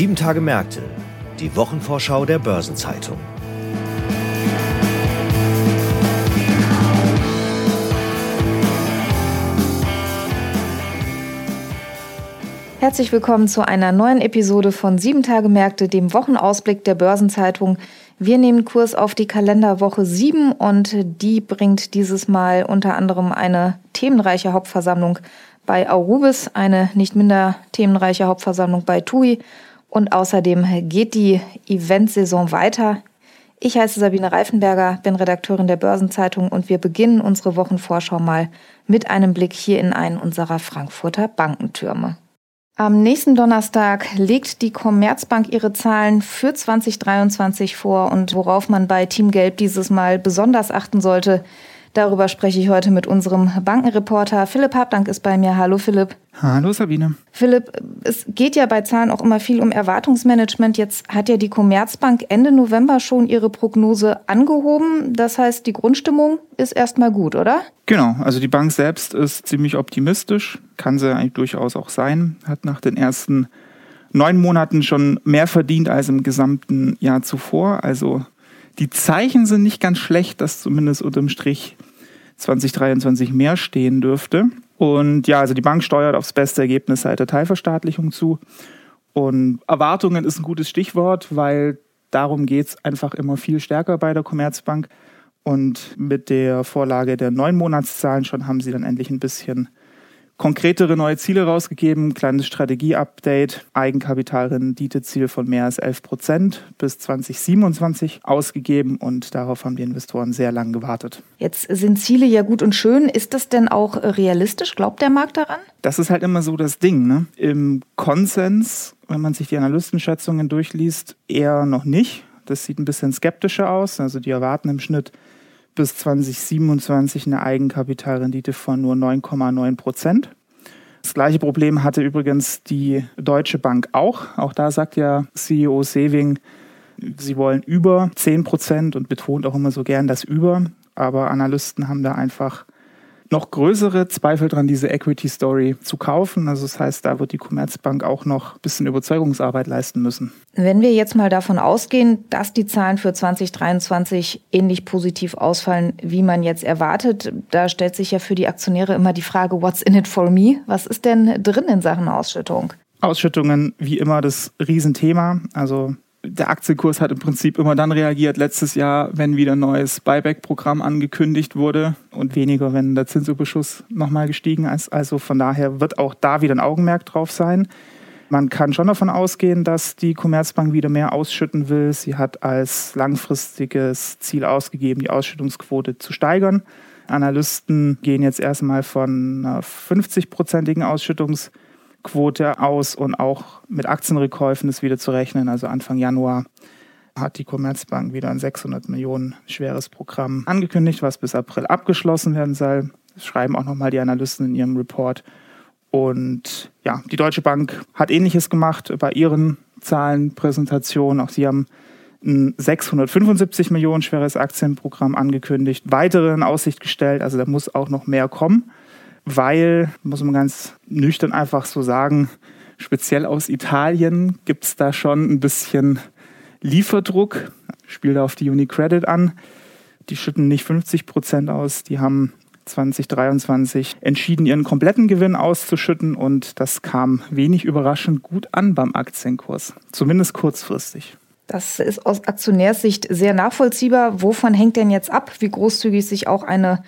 Sieben Tage Märkte, die Wochenvorschau der Börsenzeitung. Herzlich willkommen zu einer neuen Episode von Sieben Tage Märkte, dem Wochenausblick der Börsenzeitung. Wir nehmen Kurs auf die Kalenderwoche 7 und die bringt dieses Mal unter anderem eine themenreiche Hauptversammlung bei Aurubis, eine nicht minder themenreiche Hauptversammlung bei TUI und außerdem geht die Eventsaison weiter. Ich heiße Sabine Reifenberger, bin Redakteurin der Börsenzeitung und wir beginnen unsere Wochenvorschau mal mit einem Blick hier in einen unserer Frankfurter Bankentürme. Am nächsten Donnerstag legt die Commerzbank ihre Zahlen für 2023 vor und worauf man bei Team Gelb dieses Mal besonders achten sollte, Darüber spreche ich heute mit unserem Bankenreporter Philipp Habdank ist bei mir. Hallo Philipp. Hallo Sabine. Philipp, es geht ja bei Zahlen auch immer viel um Erwartungsmanagement. Jetzt hat ja die Commerzbank Ende November schon ihre Prognose angehoben. Das heißt, die Grundstimmung ist erstmal gut, oder? Genau, also die Bank selbst ist ziemlich optimistisch, kann sie eigentlich durchaus auch sein, hat nach den ersten neun Monaten schon mehr verdient als im gesamten Jahr zuvor. Also die Zeichen sind nicht ganz schlecht, dass zumindest unterm Strich 2023 mehr stehen dürfte. Und ja, also die Bank steuert aufs beste Ergebnis seit der Teilverstaatlichung zu. Und Erwartungen ist ein gutes Stichwort, weil darum geht es einfach immer viel stärker bei der Commerzbank. Und mit der Vorlage der neun Monatszahlen schon haben sie dann endlich ein bisschen konkretere neue Ziele rausgegeben, kleines Strategie-Update, Eigenkapitalrenditeziel von mehr als 11 Prozent bis 2027 ausgegeben und darauf haben die Investoren sehr lange gewartet. Jetzt sind Ziele ja gut und schön. Ist das denn auch realistisch? Glaubt der Markt daran? Das ist halt immer so das Ding. Ne? Im Konsens, wenn man sich die Analystenschätzungen durchliest, eher noch nicht. Das sieht ein bisschen skeptischer aus. Also die erwarten im Schnitt bis 2027 eine Eigenkapitalrendite von nur 9,9 Prozent. Das gleiche Problem hatte übrigens die Deutsche Bank auch. Auch da sagt ja CEO Sewing, sie wollen über 10 Prozent und betont auch immer so gern das über. Aber Analysten haben da einfach noch größere Zweifel dran, diese Equity Story zu kaufen. Also das heißt, da wird die Commerzbank auch noch ein bisschen Überzeugungsarbeit leisten müssen. Wenn wir jetzt mal davon ausgehen, dass die Zahlen für 2023 ähnlich positiv ausfallen, wie man jetzt erwartet, da stellt sich ja für die Aktionäre immer die Frage, what's in it for me? Was ist denn drin in Sachen Ausschüttung? Ausschüttungen wie immer das Riesenthema. Also der Aktienkurs hat im Prinzip immer dann reagiert letztes Jahr, wenn wieder ein neues Buyback-Programm angekündigt wurde und weniger, wenn der Zinsüberschuss nochmal gestiegen ist. Also von daher wird auch da wieder ein Augenmerk drauf sein. Man kann schon davon ausgehen, dass die Commerzbank wieder mehr ausschütten will. Sie hat als langfristiges Ziel ausgegeben, die Ausschüttungsquote zu steigern. Analysten gehen jetzt erstmal von einer 50-prozentigen Ausschüttungs- Quote aus und auch mit Aktienrückkäufen ist wieder zu rechnen. Also Anfang Januar hat die Commerzbank wieder ein 600 Millionen schweres Programm angekündigt, was bis April abgeschlossen werden soll. Das schreiben auch nochmal die Analysten in ihrem Report. Und ja, die Deutsche Bank hat ähnliches gemacht bei ihren Zahlenpräsentationen. Auch sie haben ein 675 Millionen schweres Aktienprogramm angekündigt, weitere in Aussicht gestellt. Also da muss auch noch mehr kommen weil, muss man ganz nüchtern einfach so sagen, speziell aus Italien gibt es da schon ein bisschen Lieferdruck. Spielt auf die Unicredit an. Die schütten nicht 50 Prozent aus, die haben 2023 entschieden, ihren kompletten Gewinn auszuschütten und das kam wenig überraschend gut an beim Aktienkurs, zumindest kurzfristig. Das ist aus Aktionärssicht sehr nachvollziehbar. Wovon hängt denn jetzt ab, wie großzügig sich auch eine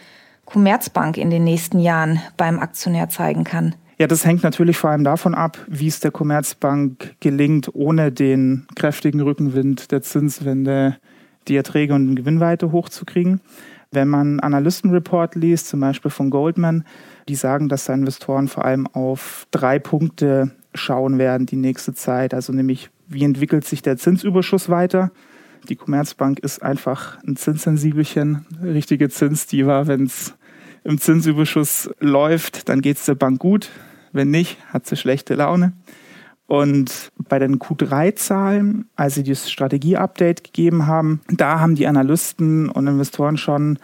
Commerzbank in den nächsten Jahren beim Aktionär zeigen kann? Ja, das hängt natürlich vor allem davon ab, wie es der Commerzbank gelingt, ohne den kräftigen Rückenwind der Zinswende die Erträge und den Gewinn weiter hochzukriegen. Wenn man Analystenreport liest, zum Beispiel von Goldman, die sagen, dass da Investoren vor allem auf drei Punkte schauen werden die nächste Zeit. Also nämlich, wie entwickelt sich der Zinsüberschuss weiter? Die Commerzbank ist einfach ein Zinssensibelchen, richtige Zinsdiva, wenn es im Zinsüberschuss läuft, dann geht es der Bank gut. Wenn nicht, hat sie schlechte Laune. Und bei den Q3-Zahlen, als sie das Strategie-Update gegeben haben, da haben die Analysten und Investoren schon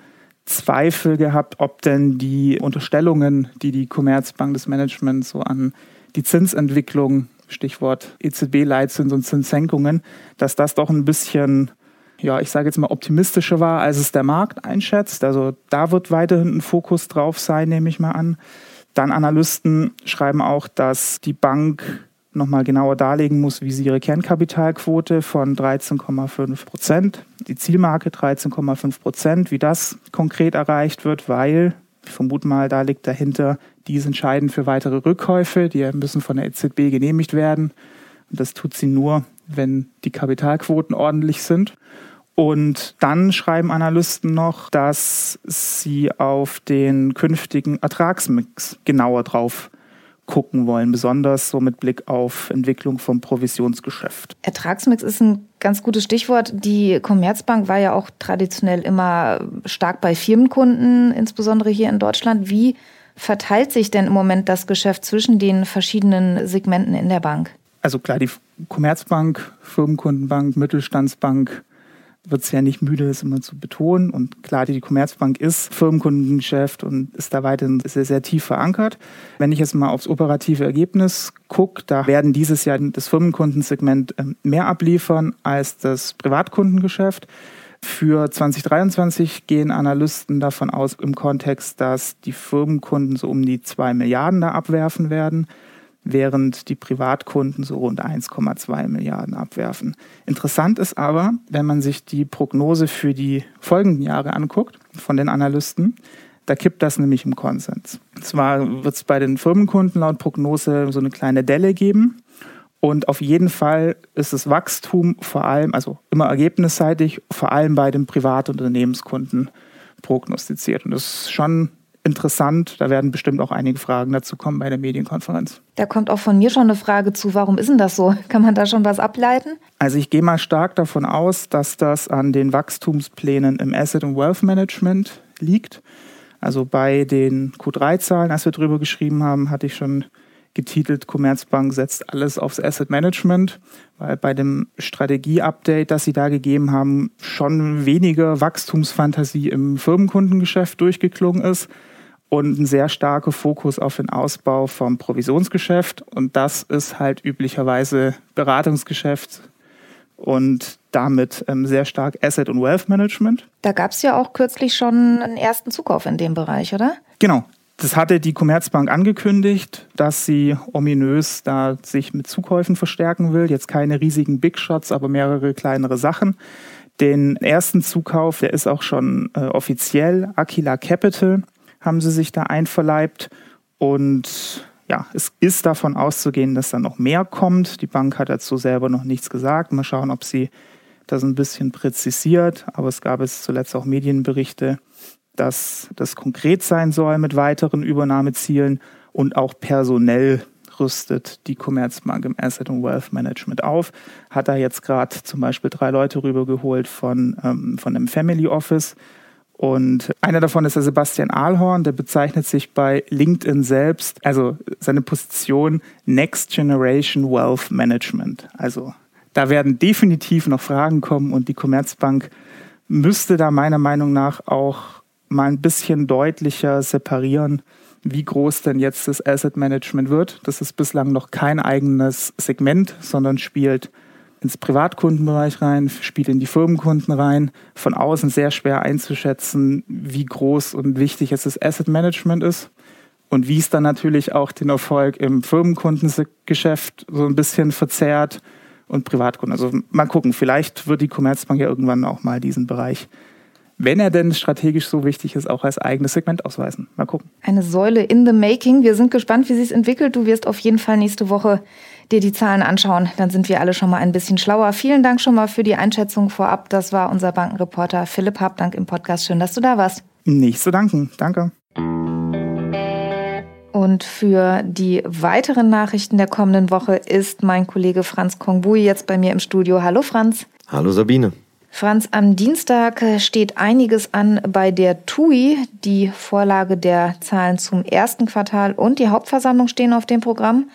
Zweifel gehabt, ob denn die Unterstellungen, die die Commerzbank des Managements so an die Zinsentwicklung Stichwort EZB-Leitzins und Zinssenkungen, dass das doch ein bisschen ja, ich sage jetzt mal, optimistischer war, als es der Markt einschätzt. Also da wird weiterhin ein Fokus drauf sein, nehme ich mal an. Dann Analysten schreiben auch, dass die Bank nochmal genauer darlegen muss, wie sie ihre Kernkapitalquote von 13,5 Prozent, die Zielmarke 13,5 Prozent, wie das konkret erreicht wird, weil ich vermute mal, da liegt dahinter, die ist entscheidend für weitere Rückkäufe, die müssen von der EZB genehmigt werden. Und das tut sie nur, wenn die Kapitalquoten ordentlich sind. Und dann schreiben Analysten noch, dass sie auf den künftigen Ertragsmix genauer drauf gucken wollen, besonders so mit Blick auf Entwicklung vom Provisionsgeschäft. Ertragsmix ist ein ganz gutes Stichwort. Die Commerzbank war ja auch traditionell immer stark bei Firmenkunden, insbesondere hier in Deutschland. Wie verteilt sich denn im Moment das Geschäft zwischen den verschiedenen Segmenten in der Bank? Also klar, die Commerzbank, Firmenkundenbank, Mittelstandsbank, wird es ja nicht müde, das immer zu betonen. Und klar, die Commerzbank ist Firmenkundengeschäft und ist da weiterhin sehr, sehr tief verankert. Wenn ich jetzt mal aufs operative Ergebnis gucke, da werden dieses Jahr das Firmenkundensegment ähm, mehr abliefern als das Privatkundengeschäft. Für 2023 gehen Analysten davon aus im Kontext, dass die Firmenkunden so um die zwei Milliarden da abwerfen werden während die Privatkunden so rund 1,2 Milliarden abwerfen. Interessant ist aber, wenn man sich die Prognose für die folgenden Jahre anguckt von den Analysten, da kippt das nämlich im Konsens. Zwar wird es bei den Firmenkunden laut Prognose so eine kleine Delle geben. Und auf jeden Fall ist das Wachstum vor allem, also immer ergebnisseitig, vor allem bei den Privat- und Unternehmenskunden prognostiziert. Und das ist schon interessant. Da werden bestimmt auch einige Fragen dazu kommen bei der Medienkonferenz. Da kommt auch von mir schon eine Frage zu, warum ist denn das so? Kann man da schon was ableiten? Also ich gehe mal stark davon aus, dass das an den Wachstumsplänen im Asset und Wealth Management liegt. Also bei den Q3-Zahlen, als wir drüber geschrieben haben, hatte ich schon getitelt, Commerzbank setzt alles aufs Asset Management, weil bei dem Strategie-Update, das sie da gegeben haben, schon weniger Wachstumsfantasie im Firmenkundengeschäft durchgeklungen ist und ein sehr starker Fokus auf den Ausbau vom Provisionsgeschäft. Und das ist halt üblicherweise Beratungsgeschäft und damit ähm, sehr stark Asset und Wealth Management. Da gab es ja auch kürzlich schon einen ersten Zukauf in dem Bereich, oder? Genau. Das hatte die Commerzbank angekündigt, dass sie ominös da sich mit Zukäufen verstärken will. Jetzt keine riesigen Big Shots, aber mehrere kleinere Sachen. Den ersten Zukauf, der ist auch schon äh, offiziell. Aquila Capital haben sie sich da einverleibt. Und ja, es ist davon auszugehen, dass da noch mehr kommt. Die Bank hat dazu selber noch nichts gesagt. Mal schauen, ob sie das ein bisschen präzisiert. Aber es gab es zuletzt auch Medienberichte, dass das konkret sein soll mit weiteren Übernahmezielen und auch personell rüstet die Commerzbank im Asset und Wealth Management auf. Hat da jetzt gerade zum Beispiel drei Leute rübergeholt von, ähm, von einem Family Office. Und einer davon ist der Sebastian Ahlhorn, der bezeichnet sich bei LinkedIn selbst, also seine Position Next Generation Wealth Management. Also da werden definitiv noch Fragen kommen und die Commerzbank müsste da meiner Meinung nach auch mal ein bisschen deutlicher separieren, wie groß denn jetzt das Asset Management wird. Das ist bislang noch kein eigenes Segment, sondern spielt ins Privatkundenbereich rein, spielt in die Firmenkunden rein. Von außen sehr schwer einzuschätzen, wie groß und wichtig jetzt das Asset Management ist und wie es dann natürlich auch den Erfolg im Firmenkundengeschäft so ein bisschen verzerrt und Privatkunden. Also mal gucken, vielleicht wird die Commerzbank ja irgendwann auch mal diesen Bereich wenn er denn strategisch so wichtig ist, auch als eigenes Segment ausweisen. Mal gucken. Eine Säule in the making. Wir sind gespannt, wie sie es entwickelt. Du wirst auf jeden Fall nächste Woche dir die Zahlen anschauen. Dann sind wir alle schon mal ein bisschen schlauer. Vielen Dank schon mal für die Einschätzung vorab. Das war unser Bankenreporter Philipp Habdank im Podcast. Schön, dass du da warst. Nicht zu danken. Danke. Und für die weiteren Nachrichten der kommenden Woche ist mein Kollege Franz Kongbui jetzt bei mir im Studio. Hallo Franz. Hallo Sabine. Franz, am Dienstag steht einiges an bei der TUI. Die Vorlage der Zahlen zum ersten Quartal und die Hauptversammlung stehen auf dem Programm.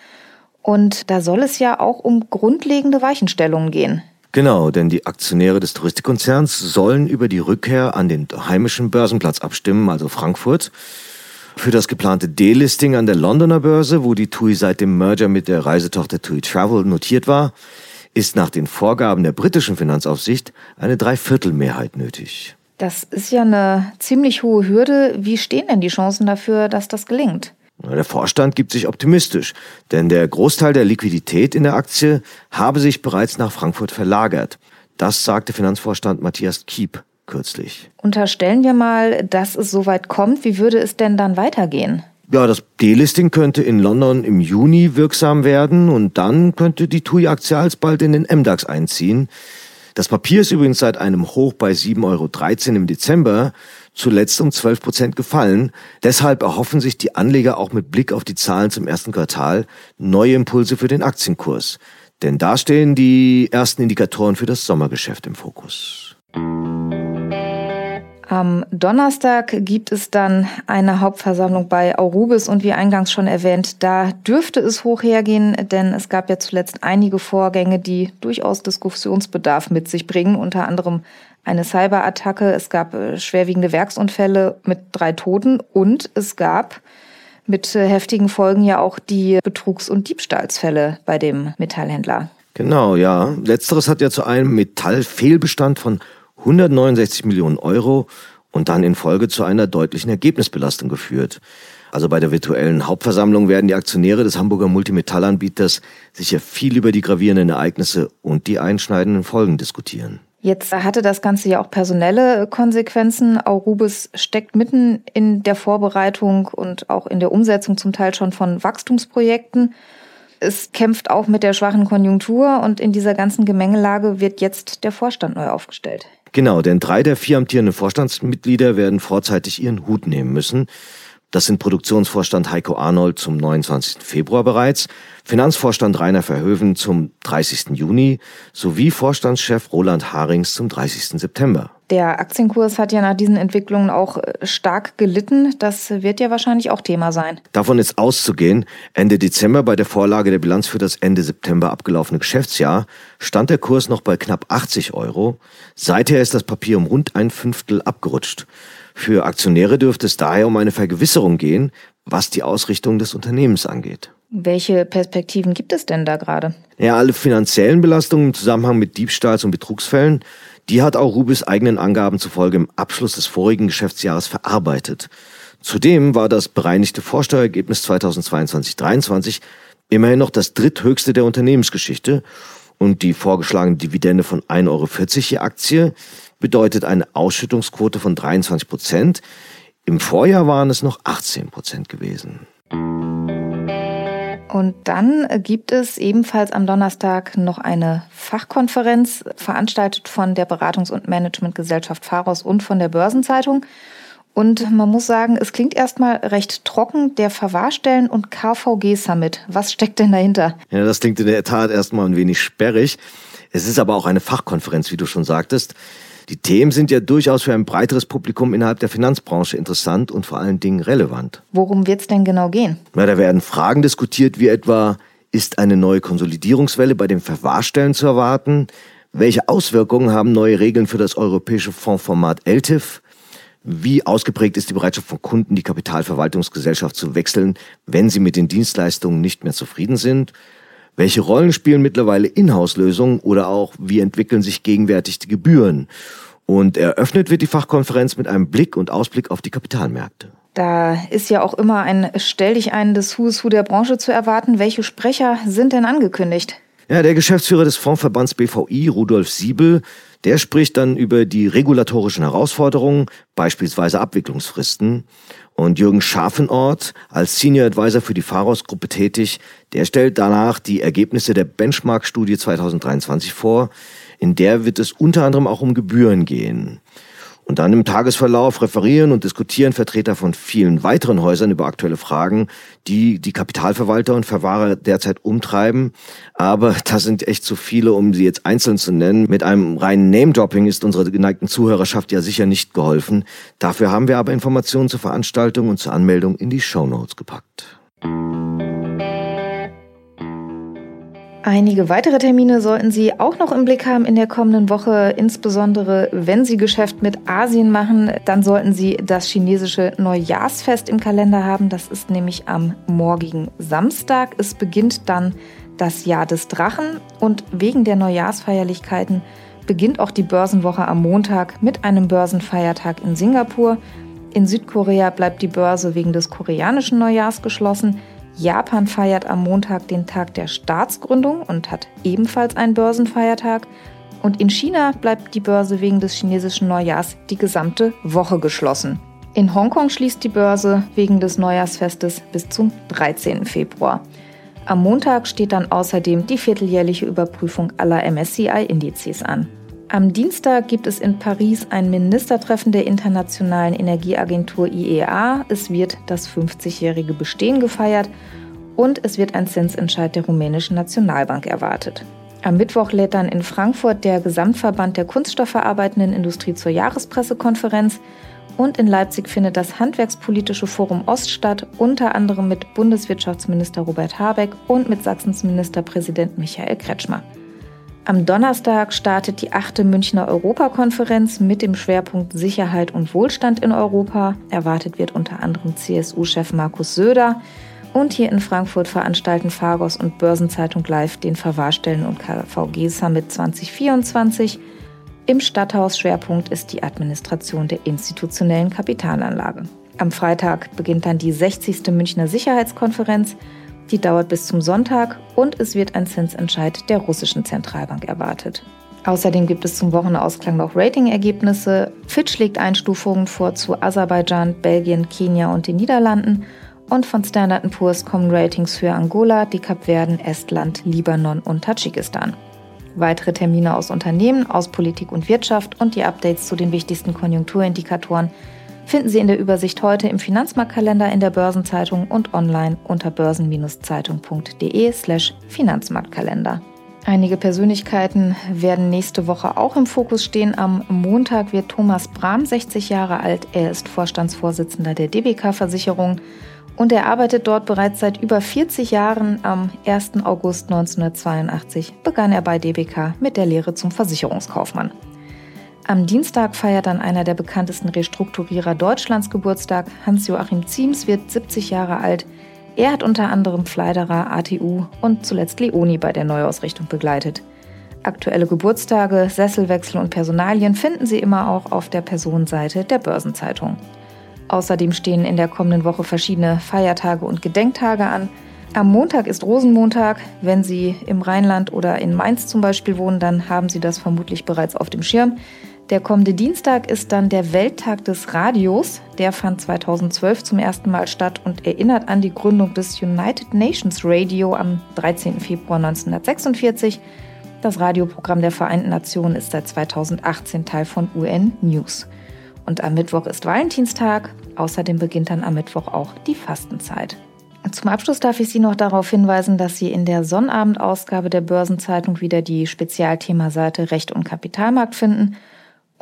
Und da soll es ja auch um grundlegende Weichenstellungen gehen. Genau, denn die Aktionäre des Touristikkonzerns sollen über die Rückkehr an den heimischen Börsenplatz abstimmen, also Frankfurt. Für das geplante Delisting an der Londoner Börse, wo die TUI seit dem Merger mit der Reisetochter TUI Travel notiert war, ist nach den Vorgaben der britischen Finanzaufsicht eine Dreiviertelmehrheit nötig. Das ist ja eine ziemlich hohe Hürde. Wie stehen denn die Chancen dafür, dass das gelingt? Der Vorstand gibt sich optimistisch, denn der Großteil der Liquidität in der Aktie habe sich bereits nach Frankfurt verlagert. Das sagte Finanzvorstand Matthias Kiep kürzlich. Unterstellen wir mal, dass es soweit kommt. Wie würde es denn dann weitergehen? Ja, das Delisting könnte in London im Juni wirksam werden und dann könnte die TUI-Aktie alsbald in den MDAX einziehen. Das Papier ist übrigens seit einem Hoch bei 7,13 Euro im Dezember zuletzt um 12 Prozent gefallen. Deshalb erhoffen sich die Anleger auch mit Blick auf die Zahlen zum ersten Quartal neue Impulse für den Aktienkurs. Denn da stehen die ersten Indikatoren für das Sommergeschäft im Fokus. Am Donnerstag gibt es dann eine Hauptversammlung bei Aurubis und wie eingangs schon erwähnt, da dürfte es hoch hergehen, denn es gab ja zuletzt einige Vorgänge, die durchaus Diskussionsbedarf mit sich bringen, unter anderem eine Cyberattacke, es gab äh, schwerwiegende Werksunfälle mit drei Toten und es gab mit äh, heftigen Folgen ja auch die Betrugs- und Diebstahlsfälle bei dem Metallhändler. Genau, ja. Letzteres hat ja zu einem Metallfehlbestand von 169 Millionen Euro und dann in Folge zu einer deutlichen Ergebnisbelastung geführt. Also bei der virtuellen Hauptversammlung werden die Aktionäre des Hamburger Multimetallanbieters sicher viel über die gravierenden Ereignisse und die einschneidenden Folgen diskutieren. Jetzt hatte das Ganze ja auch personelle Konsequenzen. Aurubis steckt mitten in der Vorbereitung und auch in der Umsetzung zum Teil schon von Wachstumsprojekten. Es kämpft auch mit der schwachen Konjunktur und in dieser ganzen Gemengelage wird jetzt der Vorstand neu aufgestellt. Genau, denn drei der vier amtierenden Vorstandsmitglieder werden vorzeitig ihren Hut nehmen müssen. Das sind Produktionsvorstand Heiko Arnold zum 29. Februar bereits, Finanzvorstand Rainer Verhöven zum 30. Juni sowie Vorstandschef Roland Harings zum 30. September. Der Aktienkurs hat ja nach diesen Entwicklungen auch äh, stark gelitten. Das wird ja wahrscheinlich auch Thema sein. Davon ist auszugehen. Ende Dezember bei der Vorlage der Bilanz für das Ende September abgelaufene Geschäftsjahr stand der Kurs noch bei knapp 80 Euro. Seither ist das Papier um rund ein Fünftel abgerutscht. Für Aktionäre dürfte es daher um eine Vergewisserung gehen, was die Ausrichtung des Unternehmens angeht. Welche Perspektiven gibt es denn da gerade? Ja, alle finanziellen Belastungen im Zusammenhang mit Diebstahls- und Betrugsfällen die hat auch Rubis eigenen Angaben zufolge im Abschluss des vorigen Geschäftsjahres verarbeitet. Zudem war das bereinigte Vorsteuerergebnis 2022-23 immerhin noch das dritthöchste der Unternehmensgeschichte und die vorgeschlagene Dividende von 1,40 Euro je Aktie bedeutet eine Ausschüttungsquote von 23 Prozent. Im Vorjahr waren es noch 18 Prozent gewesen. Und dann gibt es ebenfalls am Donnerstag noch eine Fachkonferenz, veranstaltet von der Beratungs- und Managementgesellschaft Pharos und von der Börsenzeitung. Und man muss sagen, es klingt erstmal recht trocken, der Verwahrstellen- und KVG-Summit. Was steckt denn dahinter? Ja, das klingt in der Tat erstmal ein wenig sperrig. Es ist aber auch eine Fachkonferenz, wie du schon sagtest. Die Themen sind ja durchaus für ein breiteres Publikum innerhalb der Finanzbranche interessant und vor allen Dingen relevant. Worum wird es denn genau gehen? Na, da werden Fragen diskutiert, wie etwa, ist eine neue Konsolidierungswelle bei den Verwahrstellen zu erwarten? Welche Auswirkungen haben neue Regeln für das europäische Fondsformat LTIF? Wie ausgeprägt ist die Bereitschaft von Kunden, die Kapitalverwaltungsgesellschaft zu wechseln, wenn sie mit den Dienstleistungen nicht mehr zufrieden sind? Welche Rollen spielen mittlerweile Inhouse-Lösungen oder auch wie entwickeln sich gegenwärtig die Gebühren? Und eröffnet wird die Fachkonferenz mit einem Blick und Ausblick auf die Kapitalmärkte. Da ist ja auch immer ein Stell dich ein des Who's Who der Branche zu erwarten. Welche Sprecher sind denn angekündigt? Ja, der Geschäftsführer des Fondsverbands BVI, Rudolf Siebel, der spricht dann über die regulatorischen Herausforderungen, beispielsweise Abwicklungsfristen. Und Jürgen Scharfenort, als Senior Advisor für die Pharos-Gruppe tätig, der stellt danach die Ergebnisse der Benchmark-Studie 2023 vor. In der wird es unter anderem auch um Gebühren gehen. Und dann im Tagesverlauf referieren und diskutieren Vertreter von vielen weiteren Häusern über aktuelle Fragen, die die Kapitalverwalter und Verwahrer derzeit umtreiben. Aber das sind echt zu viele, um sie jetzt einzeln zu nennen. Mit einem reinen Name-Dropping ist unserer geneigten Zuhörerschaft ja sicher nicht geholfen. Dafür haben wir aber Informationen zur Veranstaltung und zur Anmeldung in die Show Notes gepackt. Einige weitere Termine sollten Sie auch noch im Blick haben in der kommenden Woche. Insbesondere wenn Sie Geschäft mit Asien machen, dann sollten Sie das chinesische Neujahrsfest im Kalender haben. Das ist nämlich am morgigen Samstag. Es beginnt dann das Jahr des Drachen und wegen der Neujahrsfeierlichkeiten beginnt auch die Börsenwoche am Montag mit einem Börsenfeiertag in Singapur. In Südkorea bleibt die Börse wegen des koreanischen Neujahrs geschlossen. Japan feiert am Montag den Tag der Staatsgründung und hat ebenfalls einen Börsenfeiertag. Und in China bleibt die Börse wegen des chinesischen Neujahrs die gesamte Woche geschlossen. In Hongkong schließt die Börse wegen des Neujahrsfestes bis zum 13. Februar. Am Montag steht dann außerdem die vierteljährliche Überprüfung aller MSCI-Indizes an. Am Dienstag gibt es in Paris ein Ministertreffen der Internationalen Energieagentur IEA. Es wird das 50-jährige Bestehen gefeiert und es wird ein Zinsentscheid der rumänischen Nationalbank erwartet. Am Mittwoch lädt dann in Frankfurt der Gesamtverband der kunststoffverarbeitenden Industrie zur Jahrespressekonferenz und in Leipzig findet das Handwerkspolitische Forum Ost statt, unter anderem mit Bundeswirtschaftsminister Robert Habeck und mit Sachsens Ministerpräsident Michael Kretschmer. Am Donnerstag startet die achte Münchner Europakonferenz mit dem Schwerpunkt Sicherheit und Wohlstand in Europa. Erwartet wird unter anderem CSU-Chef Markus Söder. Und hier in Frankfurt veranstalten Fargos und Börsenzeitung Live den Verwahrstellen und KVG Summit 2024. Im Stadthaus Schwerpunkt ist die Administration der institutionellen Kapitalanlage. Am Freitag beginnt dann die 60. Münchner Sicherheitskonferenz. Die dauert bis zum Sonntag und es wird ein Zinsentscheid der russischen Zentralbank erwartet. Außerdem gibt es zum Wochenausklang noch Ratingergebnisse. Fitch legt Einstufungen vor zu Aserbaidschan, Belgien, Kenia und den Niederlanden. Und von Standard Poor's kommen Ratings für Angola, die Kapverden, Estland, Libanon und Tadschikistan. Weitere Termine aus Unternehmen, aus Politik und Wirtschaft und die Updates zu den wichtigsten Konjunkturindikatoren finden Sie in der Übersicht heute im Finanzmarktkalender in der Börsenzeitung und online unter börsen-zeitung.de/slash Finanzmarktkalender. Einige Persönlichkeiten werden nächste Woche auch im Fokus stehen. Am Montag wird Thomas Brahm 60 Jahre alt. Er ist Vorstandsvorsitzender der DBK-Versicherung und er arbeitet dort bereits seit über 40 Jahren. Am 1. August 1982 begann er bei DBK mit der Lehre zum Versicherungskaufmann. Am Dienstag feiert dann einer der bekanntesten Restrukturierer Deutschlands Geburtstag. Hans-Joachim Ziems wird 70 Jahre alt. Er hat unter anderem Fleiderer, ATU und zuletzt Leoni bei der Neuausrichtung begleitet. Aktuelle Geburtstage, Sesselwechsel und Personalien finden Sie immer auch auf der Personenseite der Börsenzeitung. Außerdem stehen in der kommenden Woche verschiedene Feiertage und Gedenktage an. Am Montag ist Rosenmontag. Wenn Sie im Rheinland oder in Mainz zum Beispiel wohnen, dann haben Sie das vermutlich bereits auf dem Schirm. Der kommende Dienstag ist dann der Welttag des Radios. Der fand 2012 zum ersten Mal statt und erinnert an die Gründung des United Nations Radio am 13. Februar 1946. Das Radioprogramm der Vereinten Nationen ist seit 2018 Teil von UN News. Und am Mittwoch ist Valentinstag. Außerdem beginnt dann am Mittwoch auch die Fastenzeit. Zum Abschluss darf ich Sie noch darauf hinweisen, dass Sie in der Sonnabendausgabe der Börsenzeitung wieder die Spezialthemaseite Recht und Kapitalmarkt finden.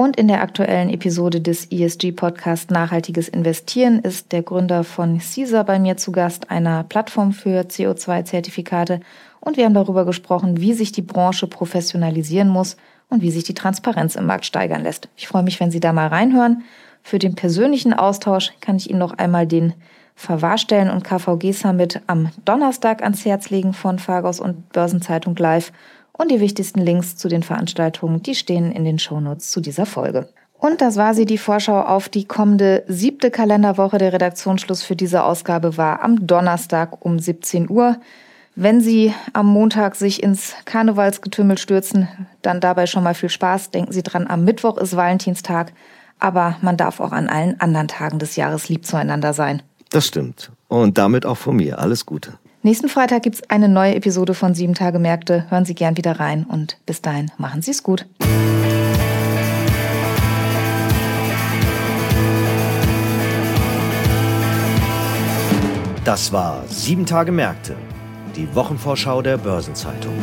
Und in der aktuellen Episode des ESG-Podcast Nachhaltiges Investieren ist der Gründer von CISA bei mir zu Gast, einer Plattform für CO2-Zertifikate. Und wir haben darüber gesprochen, wie sich die Branche professionalisieren muss und wie sich die Transparenz im Markt steigern lässt. Ich freue mich, wenn Sie da mal reinhören. Für den persönlichen Austausch kann ich Ihnen noch einmal den Verwahrstellen und KVG Summit am Donnerstag ans Herz legen von Fargos und Börsenzeitung Live und die wichtigsten Links zu den Veranstaltungen, die stehen in den Shownotes zu dieser Folge. Und das war sie, die Vorschau auf die kommende siebte Kalenderwoche. Der Redaktionsschluss für diese Ausgabe war am Donnerstag um 17 Uhr. Wenn Sie am Montag sich ins Karnevalsgetümmel stürzen, dann dabei schon mal viel Spaß. Denken Sie dran, am Mittwoch ist Valentinstag, aber man darf auch an allen anderen Tagen des Jahres lieb zueinander sein. Das stimmt. Und damit auch von mir. Alles Gute. Nächsten Freitag gibt es eine neue Episode von Sieben Tage Märkte. Hören Sie gern wieder rein und bis dahin machen Sie es gut. Das war Sieben Tage Märkte, die Wochenvorschau der Börsenzeitung.